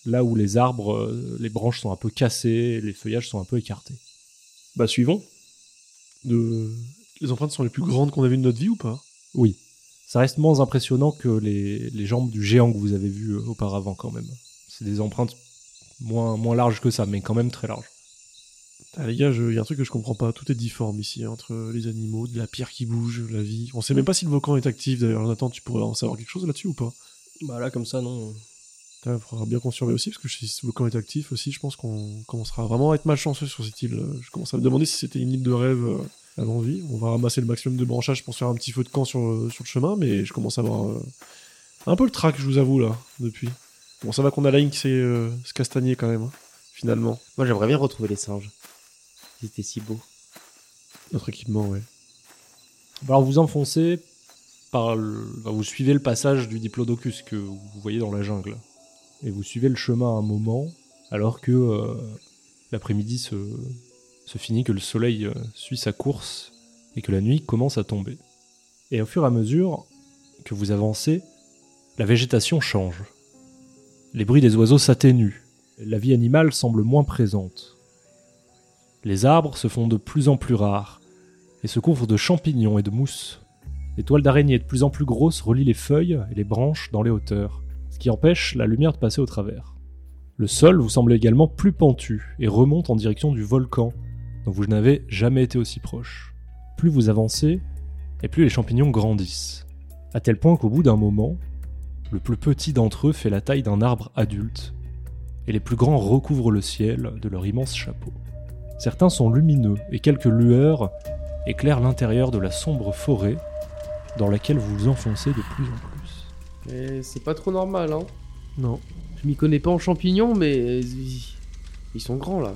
là où les arbres, euh, les branches sont un peu cassées, les feuillages sont un peu écartés. Bah suivons. De... Les empreintes sont les plus grandes qu'on a vues de notre vie ou pas? Oui, ça reste moins impressionnant que les, les jambes du géant que vous avez vu euh, auparavant quand même. C'est des empreintes moins, moins larges que ça, mais quand même très larges. Ah, les gars, il y a un truc que je comprends pas. Tout est difforme ici, hein, entre les animaux, de la pierre qui bouge, la vie. On sait même pas si le volcan est actif d'ailleurs. Jonathan, tu pourrais en savoir quelque chose là-dessus ou pas? Bah là comme ça non. Il faudra bien qu'on surveille aussi, parce que si ce volcan est actif aussi, je pense qu'on commencera vraiment à être malchanceux sur cette île. Euh, Je commence à me demander si c'était une île de rêve euh, à l'envie. On va ramasser le maximum de branchages pour se faire un petit feu de camp sur, le- sur le chemin, mais je commence à avoir euh, un peu le trac, je vous avoue, là, depuis. Bon, ça va qu'on a la ligne qui s'est euh, se castagner quand même, hein, finalement. Moi, j'aimerais bien retrouver les singes. Ils étaient si beaux. Notre équipement, ouais. Alors vous enfoncez par le... enfin, vous suivez le passage du diplodocus que vous voyez dans la jungle. Et vous suivez le chemin un moment, alors que euh, l'après-midi se... se finit, que le soleil euh, suit sa course et que la nuit commence à tomber. Et au fur et à mesure que vous avancez, la végétation change. Les bruits des oiseaux s'atténuent. La vie animale semble moins présente. Les arbres se font de plus en plus rares et se couvre de champignons et de mousse. Les toiles d'araignée de plus en plus grosses relient les feuilles et les branches dans les hauteurs, ce qui empêche la lumière de passer au travers. Le sol vous semble également plus pentu et remonte en direction du volcan, dont vous n'avez jamais été aussi proche. Plus vous avancez, et plus les champignons grandissent, à tel point qu'au bout d'un moment, le plus petit d'entre eux fait la taille d'un arbre adulte, et les plus grands recouvrent le ciel de leur immense chapeau. Certains sont lumineux, et quelques lueurs éclaire l'intérieur de la sombre forêt dans laquelle vous vous enfoncez de plus en plus. Et c'est pas trop normal, hein. Non. Je m'y connais pas en champignons, mais ils sont grands là.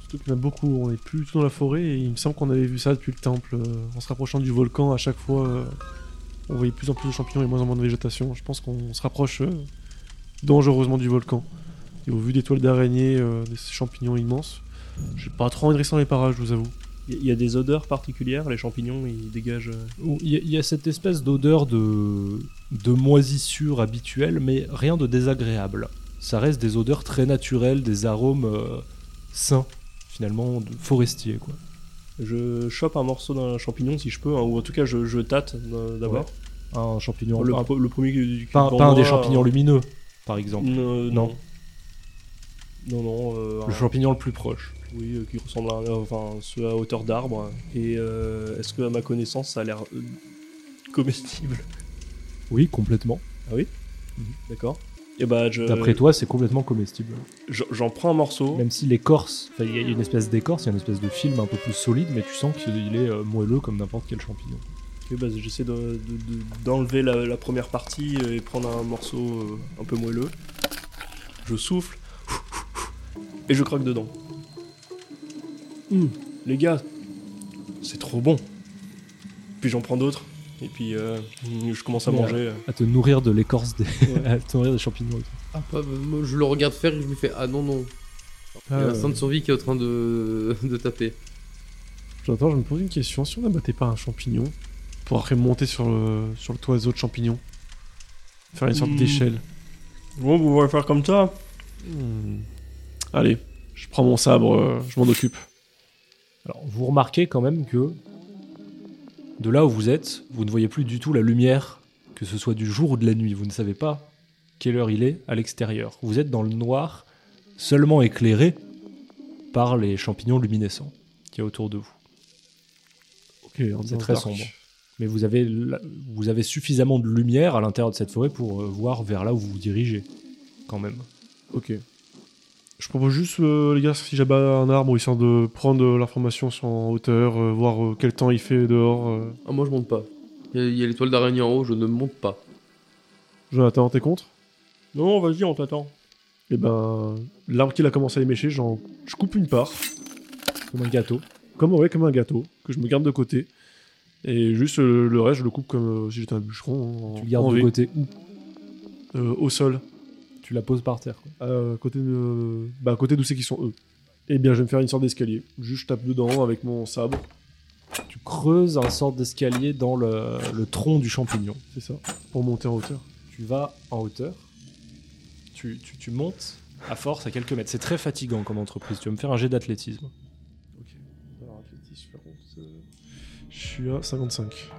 Surtout qu'il y en a beaucoup, on est plus du tout dans la forêt et il me semble qu'on avait vu ça depuis le temple. euh, en se rapprochant du volcan, à chaque fois, euh, on voyait plus en plus de champignons et moins en moins de végétation. Je pense qu'on se rapproche euh, dangereusement du volcan. Et au vu des toiles d'araignée, euh, de ces champignons immenses, j'ai pas trop envie de rester dans les parages, je vous avoue. Il y a des odeurs particulières, les champignons ils dégagent. euh, Il y, a- il y a cette espèce d'odeur de, de moisissure habituelle, mais rien de désagréable. Ça reste des odeurs très naturelles, des arômes euh, sains, finalement, de forestiers, quoi. Je chope un morceau d'un champignon si je peux, hein, ou en tout cas je, je tâte d'abord. Un champignon... Le, un- le premier qui, qui pas, un des champignons euh, lumineux, par exemple. Non, Non. non. Non, non, euh, Le un- champignon le plus proche. Oui, euh, qui ressemble à un- enfin, ceux à hauteur d'arbre. Et euh, est-ce que, à ma connaissance, ça a l'air euh, comestible? Oui, complètement. D'accord. Et bah, je, D'après toi, c'est complètement comestible. je- j'en prends un morceau. Même si l'écorce, il y a une espèce d'écorce, il y a une espèce de film un peu plus solide, mais tu sens qu'il est euh, moelleux comme n'importe quel champignon. Ok, bah, j'essaie de- de- de- d'enlever la, la première partie et prendre un morceau euh, un peu moelleux. Je souffle et je croque dedans. Hum, les gars, c'est trop bon. Puis j'en prends d'autres et puis euh, je commence à Mais, manger. À te nourrir de l'écorce des, Ouais. [laughs] à te nourrir des champignons. et tout. Ah, pas, moi, je le regarde faire et je lui fais Ah non, non. Il y a l'instinct de survie qui est en train de, [laughs] de taper. J'entends, je me pose une question. Si on n'abattait pas un champignon, pour après monter sur le, sur le toit des autres champignons, faire une sorte Hmm. d'échelle. Bon, vous voulez faire comme ça Hmm. Allez, je prends mon sabre, euh, je m'en occupe. Alors, vous remarquez quand même que de là où vous êtes, vous ne voyez plus du tout la lumière, que ce soit du jour ou de la nuit. Vous ne savez pas quelle heure il est à l'extérieur. Vous êtes dans le noir, seulement éclairé par les champignons luminescents qui est autour de vous. Ok, C'est très sombre. Mais vous avez, la- vous avez suffisamment de lumière à l'intérieur de cette forêt pour euh, voir vers là où vous vous dirigez, quand même. Ok. Je propose juste, euh, les gars, si j'abats un arbre, histoire de prendre euh, l'information sur en hauteur, euh, voir euh, quel temps il fait dehors. euh. Ah, moi, je monte pas. Il y a- l'étoile d'araignée en haut, je ne monte pas. Jonathan, t'es contre? Non, vas-y, on t'attend. Eh ben, l'arbre qu'il a commencé à émécher, j'en... je coupe une part, Comme un gâteau. comme, ouais, comme un gâteau, que je me garde de côté. Et juste euh, le reste, je le coupe comme euh, si j'étais un bûcheron. En, Tu le gardes en de V, côté où euh, au sol, Tu la poses par terre. quoi. à côté de, bah, à côté d'où c'est qu'ils sont eux. Eh bien, je vais me faire une sorte d'escalier. Juste, je tape dedans avec mon sabre. Tu creuses un sorte d'escalier dans le, le tronc du champignon. C'est ça, pour monter en hauteur. Tu vas en hauteur. Tu, tu- tu montes à force à quelques mètres. C'est très fatigant comme entreprise. Tu vas me faire un jet d'athlétisme. Ok. Alors, athlétisme, contre, euh, je suis à 55.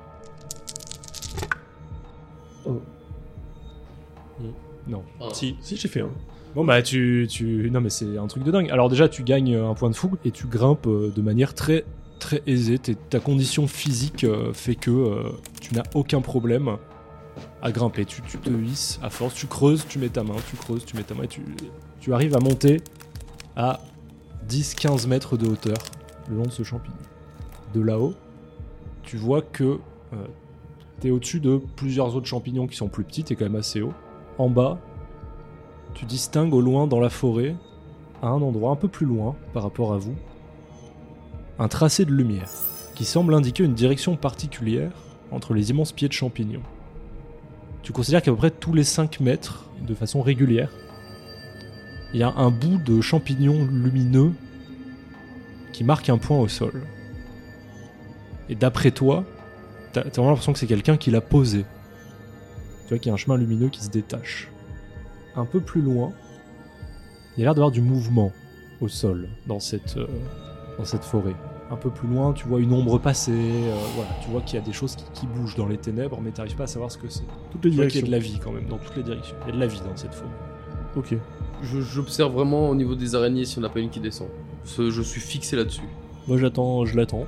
Non. Si. Si, j'ai fait un. Bon bah tu, tu... Non mais c'est un truc de dingue. Alors déjà tu gagnes un point de fougue et tu grimpes euh, de manière très très aisée. T'es- ta condition physique euh, fait que euh, tu n'as aucun problème à grimper. Tu, tu te hisses à force, tu creuses, tu mets ta main, tu creuses, tu mets ta main et tu, tu arrives à monter à 10-15 mètres de hauteur le long de ce champignon. De là-haut, tu vois que euh, t'es au-dessus de plusieurs autres champignons qui sont plus petits, t'es quand même assez haut. En bas, tu distingues au loin dans la forêt, à un endroit un peu plus loin par rapport à vous, un tracé de lumière qui semble indiquer une direction particulière entre les immenses pieds de champignons. Tu considères qu'à peu près tous les 5 mètres, de façon régulière, il y a un bout de champignon lumineux qui marque un point au sol. Et d'après toi, t'as t'as vraiment l'impression que c'est quelqu'un qui l'a posé. Tu vois qu'il y a un chemin lumineux qui se détache un peu plus loin, il y a l'air d'avoir du mouvement au sol dans cette, euh, dans cette forêt. Un peu plus loin, tu vois une ombre passer, euh, voilà, tu vois qu'il y a des choses qui, qui bougent dans les ténèbres, mais tu n'arrives pas à savoir ce que c'est. Toutes les Tu vois qu'il y a de la vie quand même dans toutes les directions. Il y a de la vie dans cette forêt. Ok. Je- J'observe vraiment au niveau des araignées si on n'a pas une qui descend. Ce- Je suis fixé là-dessus. Moi j'attends, je l'attends.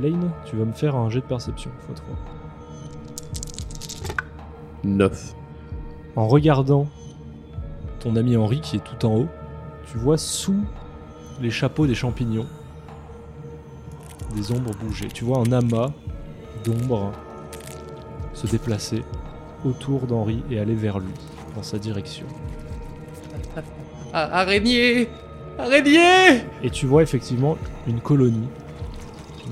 Lane, tu vas me faire un jet de perception, x3. 9. En regardant ton ami Henri qui est tout en haut, tu vois sous les chapeaux des champignons des ombres bouger. Tu vois un amas d'ombres se déplacer autour d'Henri et aller vers lui, dans sa direction. Ah, araignée Araignée Et tu vois effectivement une colonie.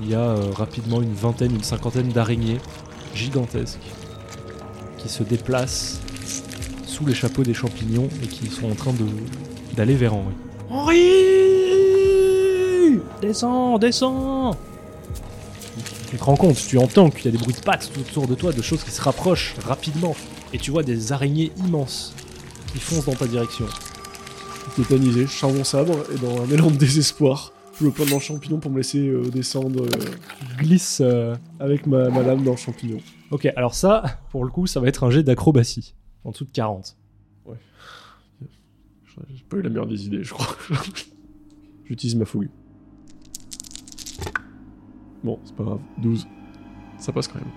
Il y a euh, rapidement une vingtaine, une cinquantaine d'araignées gigantesques qui se déplacent sous les chapeaux des champignons et qui sont en train de d'aller vers Henri. Henri Descends, descends tu, te rends compte, tu entends qu'il y a des bruits de pattes tout autour de toi, de choses qui se rapprochent rapidement. Et tu vois des araignées immenses qui foncent dans ta direction. Tétanisé, je sors mon sabre et dans un élan de désespoir, je plante dans le champignon pour me laisser euh, descendre euh, Tu glisses euh, avec ma, ma lame dans le champignon. Ok, alors ça, pour le coup, ça va être un jet d'acrobatie. En dessous de 40. J'ai pas eu la meilleure des idées, je crois. [laughs] J'utilise ma fougue. Bon, c'est pas grave. 12. Ça passe quand même.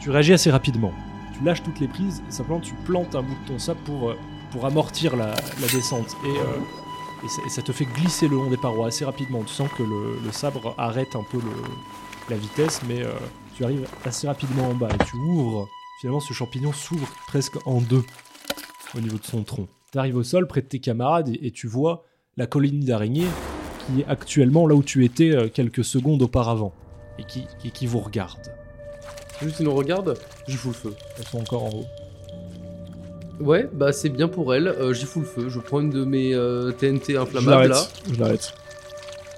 Tu réagis assez rapidement. Tu lâches toutes les prises et simplement tu plantes un bout de ton sabre pour, euh, pour amortir la, la descente. Et, euh, et, ça, et ça te fait glisser le long des parois assez rapidement. Tu sens que le, le sabre arrête un peu le- la vitesse, mais euh, tu arrives assez rapidement en bas et tu ouvres. Finalement, ce champignon s'ouvre presque en deux au niveau de son tronc. Tu arrives au sol près de tes camarades et, et tu vois la colonie d'araignées qui est actuellement là où tu étais euh, quelques secondes auparavant et qui, et qui vous regarde. Juste, ils nous regardent, j'y fous le feu. Elles sont encore en haut. Ouais, bah c'est bien pour elle, euh, j'y fous le feu. Je prends une de mes euh, TNT Je inflammables là. l'arrête. Je l'arrête.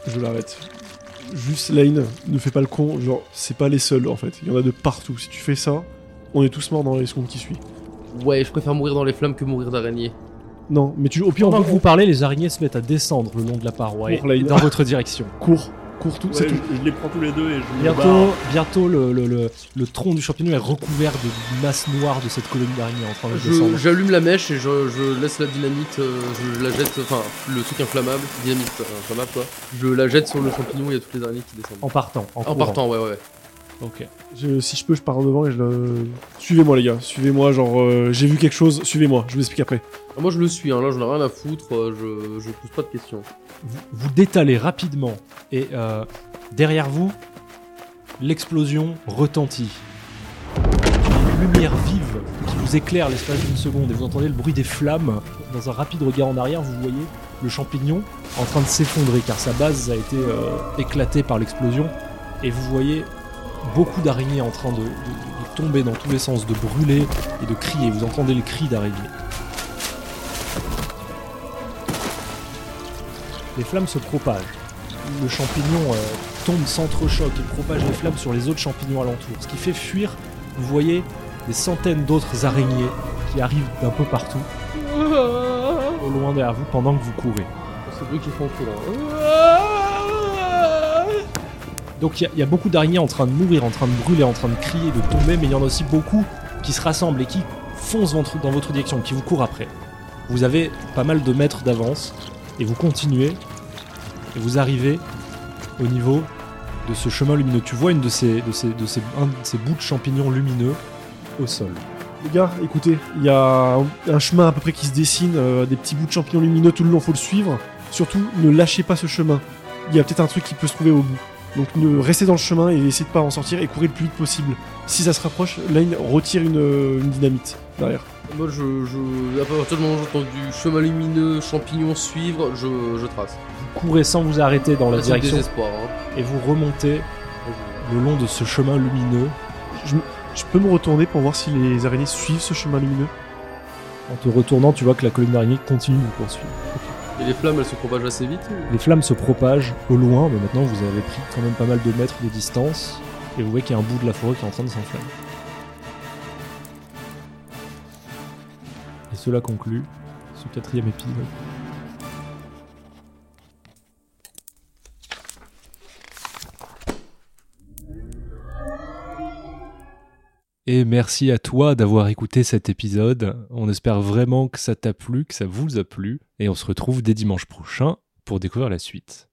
Je l'arrête. Juste Lane, ne fais pas le con. Genre, c'est pas les seuls en fait. Il y en a de partout. Si tu fais ça, on est tous morts dans les secondes qui suivent. Ouais, je préfère mourir dans les flammes que mourir d'araignée. Non, mais tu, au pire, on Pendant peut que vous parlez, les araignées se mettent à descendre le long de la paroi et dans votre direction. cours, cours tout. c'est Ouais, tout. je, je les prends tous les deux et je Bientôt, bientôt le, le, le, le tronc du champignon est recouvert de masse noire de cette colonie d'araignées en train de Je- descendre. J'allume la mèche et je, je laisse la dynamite, euh, je la jette, enfin le truc inflammable, dynamite euh, inflammable quoi. Je la jette sur le champignon, il y a toutes les araignées qui descendent. En partant. En, En partant, ouais, ouais. Ok. Je- si je peux, je pars devant et je le. Suivez-moi, les gars. Suivez-moi. Genre, euh, j'ai vu quelque chose. Suivez-moi. Je vous explique après. Ah, moi je le suis, hein, là j'en ai rien à foutre, euh, je, je pose pas de questions. Vous, vous détalez rapidement et euh, derrière vous, l'explosion retentit lumière vive qui vous éclaire l'espace d'une seconde et vous entendez le bruit des flammes. Dans un rapide regard en arrière, vous voyez le champignon en train de s'effondrer car sa base a été euh, éclatée par l'explosion et vous voyez beaucoup d'araignées en train de, de- de tomber dans tous les sens, de brûler et de crier. Vous entendez le cri d'araignées. Les flammes se propagent. Le champignon euh, tombe, s'entrechoque et propage les flammes sur les autres champignons alentours. Ce qui fait fuir, vous voyez des centaines d'autres araignées qui arrivent d'un peu partout, [laughs] au loin derrière vous, pendant que vous courez. C'est bruit qu'ils font tout là. Donc il y a- beaucoup d'araignées en train de mourir, en train de brûler, en train de crier, de tomber, mais il y en a aussi beaucoup qui se rassemblent et qui foncent dans votre direction, qui vous courent après. Vous avez pas mal de mètres d'avance et vous continuez et vous arrivez au niveau de ce chemin lumineux. Tu vois une de ces, de ces, de ces, un de ces bouts de champignons lumineux au sol. Les gars, écoutez, il y a un, un chemin à peu près qui se dessine, euh, des petits bouts de champignons lumineux tout le long, faut le suivre. Surtout, ne lâchez pas ce chemin. Il y a peut-être un truc qui peut se trouver au bout. Donc ne restez dans le chemin et essayez de pas en sortir et courez le plus vite possible. Si ça se rapproche, Lane retire une, euh, une dynamite derrière. Moi, je, je, à partir du moment où j'entends du chemin lumineux, champignons suivre, je, je trace. Vous courez sans vous arrêter dans la Là, direction. Hein. et vous remontez le long de ce chemin lumineux Je, je peux me retourner pour voir si les araignées suivent ce chemin lumineux? En te retournant, tu vois que la colline d'araignées continue de vous poursuivre. Et les flammes, elles se propagent assez vite Les flammes se propagent au loin, mais maintenant vous avez pris quand même pas mal de mètres de distance, et vous voyez qu'il y a un bout de la forêt qui est en train de s'enflammer. Et cela conclut ce quatrième épisode. Et merci à toi d'avoir écouté cet épisode. On espère vraiment que ça t'a plu, que ça vous a plu. Et on se retrouve dès dimanche prochain pour découvrir la suite.